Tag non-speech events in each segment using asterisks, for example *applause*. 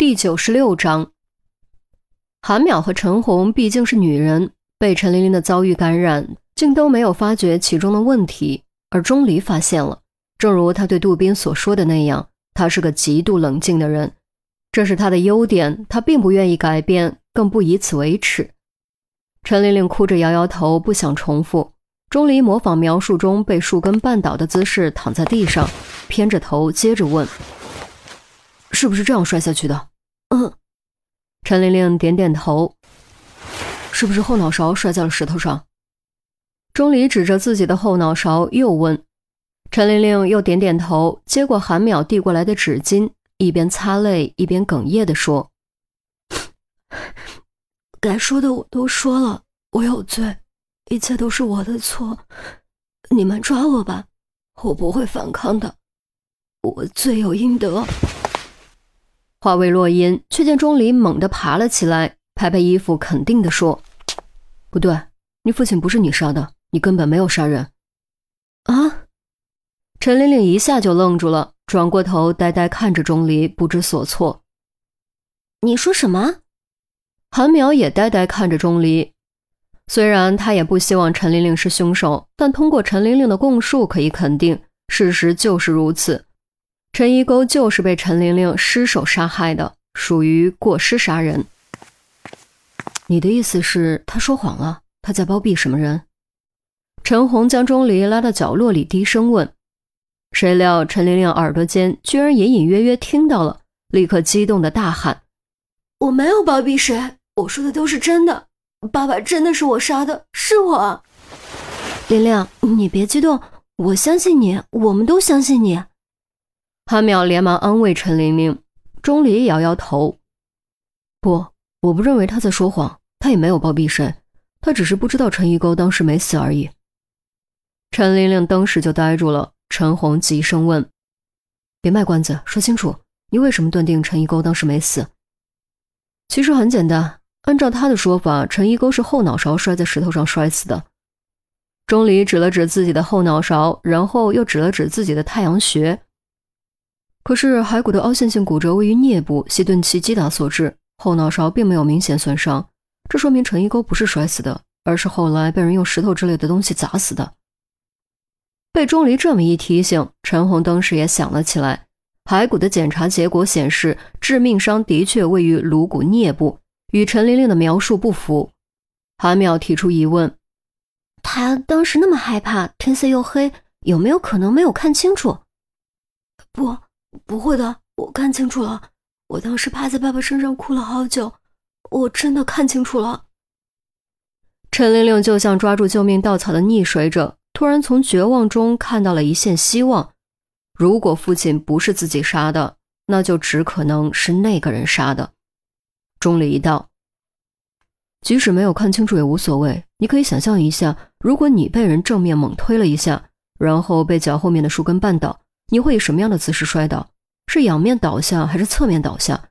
第九十六章，韩淼和陈红毕竟是女人，被陈琳琳的遭遇感染，竟都没有发觉其中的问题。而钟离发现了，正如他对杜宾所说的那样，他是个极度冷静的人，这是他的优点，他并不愿意改变，更不以此为耻。陈琳琳哭着摇摇头，不想重复。钟离模仿描述中被树根绊倒的姿势躺在地上，偏着头，接着问：“是不是这样摔下去的？”陈玲玲点点头。是不是后脑勺摔在了石头上？钟离指着自己的后脑勺又问。陈玲玲又点点头，接过韩淼递过来的纸巾，一边擦泪一边哽咽地说：“ *laughs* 该说的我都说了，我有罪，一切都是我的错，你们抓我吧，我不会反抗的，我罪有应得。”话未落音，却见钟离猛地爬了起来，拍拍衣服，肯定地说：“不对，你父亲不是你杀的，你根本没有杀人。”啊！陈玲玲一下就愣住了，转过头，呆呆看着钟离，不知所措。你说什么？韩淼也呆呆看着钟离，虽然他也不希望陈玲玲是凶手，但通过陈玲玲的供述，可以肯定事实就是如此。陈一沟就是被陈玲玲失手杀害的，属于过失杀人。你的意思是，他说谎了？他在包庇什么人？陈红将钟离拉到角落里，低声问。谁料陈玲玲耳朵间居然隐隐约约听到了，立刻激动的大喊：“我没有包庇谁，我说的都是真的。爸爸真的是我杀的，是我。”玲玲，你别激动，我相信你，我们都相信你。韩淼连忙安慰陈玲玲，钟离摇摇头：“不，我不认为他在说谎，他也没有包庇谁，他只是不知道陈一沟当时没死而已。”陈玲玲当时就呆住了。陈红急声问：“别卖关子，说清楚，你为什么断定陈一沟当时没死？”其实很简单，按照他的说法，陈一沟是后脑勺摔在石头上摔死的。钟离指了指自己的后脑勺，然后又指了指自己的太阳穴。可是骸骨的凹陷性骨折位于颞部，系钝器击打所致，后脑勺并没有明显损伤。这说明陈一沟不是摔死的，而是后来被人用石头之类的东西砸死的。被钟离这么一提醒，陈红当时也想了起来。骸骨的检查结果显示，致命伤的确位于颅骨颞部，与陈玲玲的描述不符。韩淼提出疑问：他当时那么害怕，天色又黑，有没有可能没有看清楚？不。不会的，我看清楚了。我当时趴在爸爸身上哭了好久，我真的看清楚了。陈玲玲就像抓住救命稻草的溺水者，突然从绝望中看到了一线希望。如果父亲不是自己杀的，那就只可能是那个人杀的。钟离道：“即使没有看清楚也无所谓，你可以想象一下，如果你被人正面猛推了一下，然后被脚后面的树根绊倒。”你会以什么样的姿势摔倒？是仰面倒下还是侧面倒下？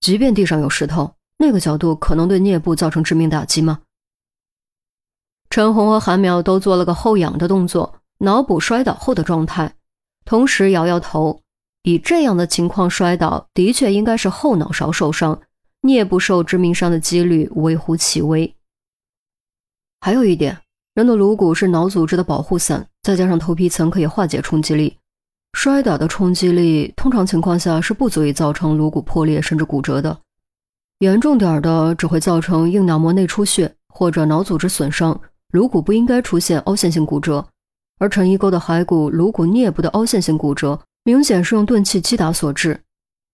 即便地上有石头，那个角度可能对颞部造成致命打击吗？陈红和韩苗都做了个后仰的动作，脑补摔倒后的状态，同时摇摇头。以这样的情况摔倒，的确应该是后脑勺受伤，颞部受致命伤的几率微乎其微。还有一点，人的颅骨是脑组织的保护伞，再加上头皮层可以化解冲击力。摔打的冲击力通常情况下是不足以造成颅骨破裂甚至骨折的，严重点的只会造成硬脑膜内出血或者脑组织损伤，颅骨不应该出现凹陷性骨折。而陈一沟的骸骨颅骨颞部的凹陷性骨折，明显是用钝器击打所致，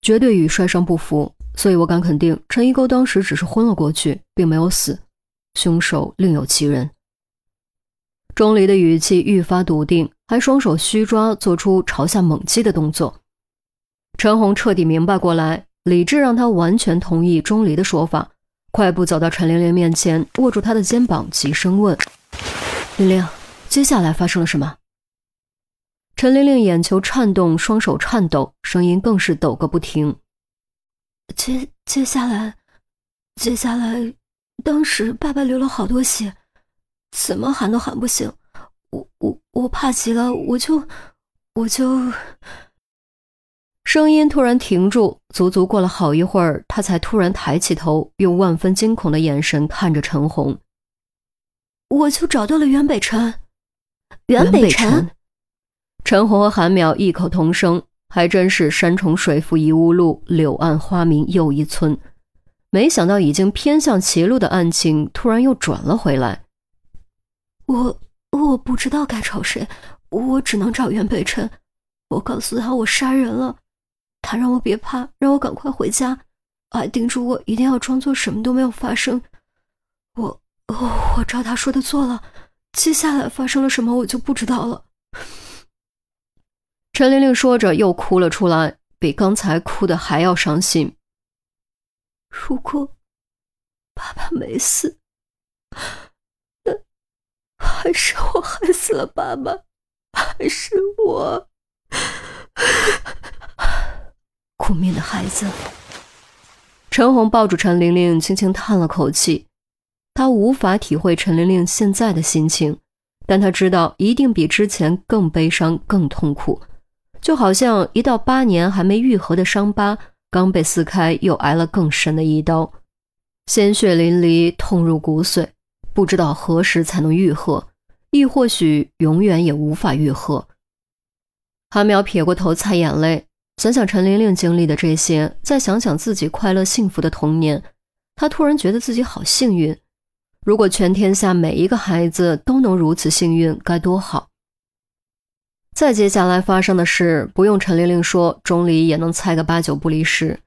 绝对与摔伤不符。所以我敢肯定，陈一沟当时只是昏了过去，并没有死，凶手另有其人。钟离的语气愈发笃定，还双手虚抓，做出朝下猛击的动作。陈红彻底明白过来，理智让他完全同意钟离的说法，快步走到陈玲玲面前，握住她的肩膀，急声问：“玲玲，接下来发生了什么？”陈玲玲眼球颤动，双手颤抖，声音更是抖个不停：“接接下来，接下来，当时爸爸流了好多血。”怎么喊都喊不醒，我我我怕极了，我就我就，声音突然停住，足足过了好一会儿，他才突然抬起头，用万分惊恐的眼神看着陈红。我就找到了袁北辰，袁北辰。陈红和韩淼异口同声，还真是山重水复疑无路，柳暗花明又一村。没想到已经偏向歧路的案情，突然又转了回来。我我不知道该找谁，我只能找袁北辰。我告诉他我杀人了，他让我别怕，让我赶快回家，还叮嘱我一定要装作什么都没有发生。我我我照他说的做了，接下来发生了什么我就不知道了。陈玲玲说着又哭了出来，比刚才哭的还要伤心。如果爸爸没死，还是我害死了爸爸，还是我苦命的孩子。陈红抱住陈玲玲，轻轻叹了口气。他无法体会陈玲玲现在的心情，但他知道一定比之前更悲伤、更痛苦，就好像一道八年还没愈合的伤疤。刚被撕开，又挨了更深的一刀，鲜血淋漓，痛入骨髓，不知道何时才能愈合，亦或许永远也无法愈合。韩淼撇过头擦眼泪，想想陈玲玲经历的这些，再想想自己快乐幸福的童年，他突然觉得自己好幸运。如果全天下每一个孩子都能如此幸运，该多好！再接下来发生的事，不用陈玲玲说，钟离也能猜个八九不离十。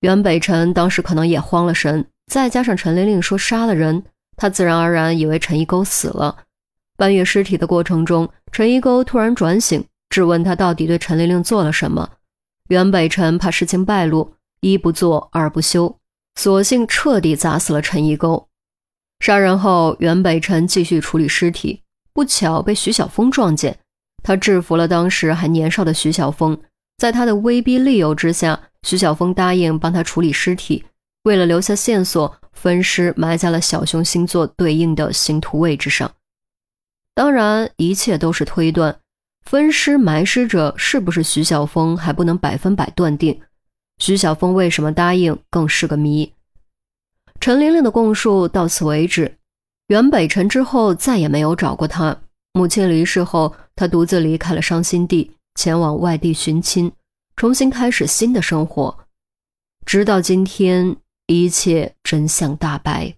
袁北辰当时可能也慌了神，再加上陈玲玲说杀了人，他自然而然以为陈一沟死了。搬运尸体的过程中，陈一沟突然转醒，质问他到底对陈玲玲做了什么。袁北辰怕事情败露，一不做二不休，索性彻底砸死了陈一沟。杀人后，袁北辰继续处理尸体，不巧被徐小峰撞见。他制服了当时还年少的徐小峰，在他的威逼利诱之下，徐小峰答应帮他处理尸体。为了留下线索，分尸埋在了小熊星座对应的星图位置上。当然，一切都是推断，分尸埋尸者是不是徐小峰还不能百分百断定。徐小峰为什么答应，更是个谜。陈玲玲的供述到此为止。袁北辰之后再也没有找过他。母亲离世后。他独自离开了伤心地，前往外地寻亲，重新开始新的生活。直到今天，一切真相大白。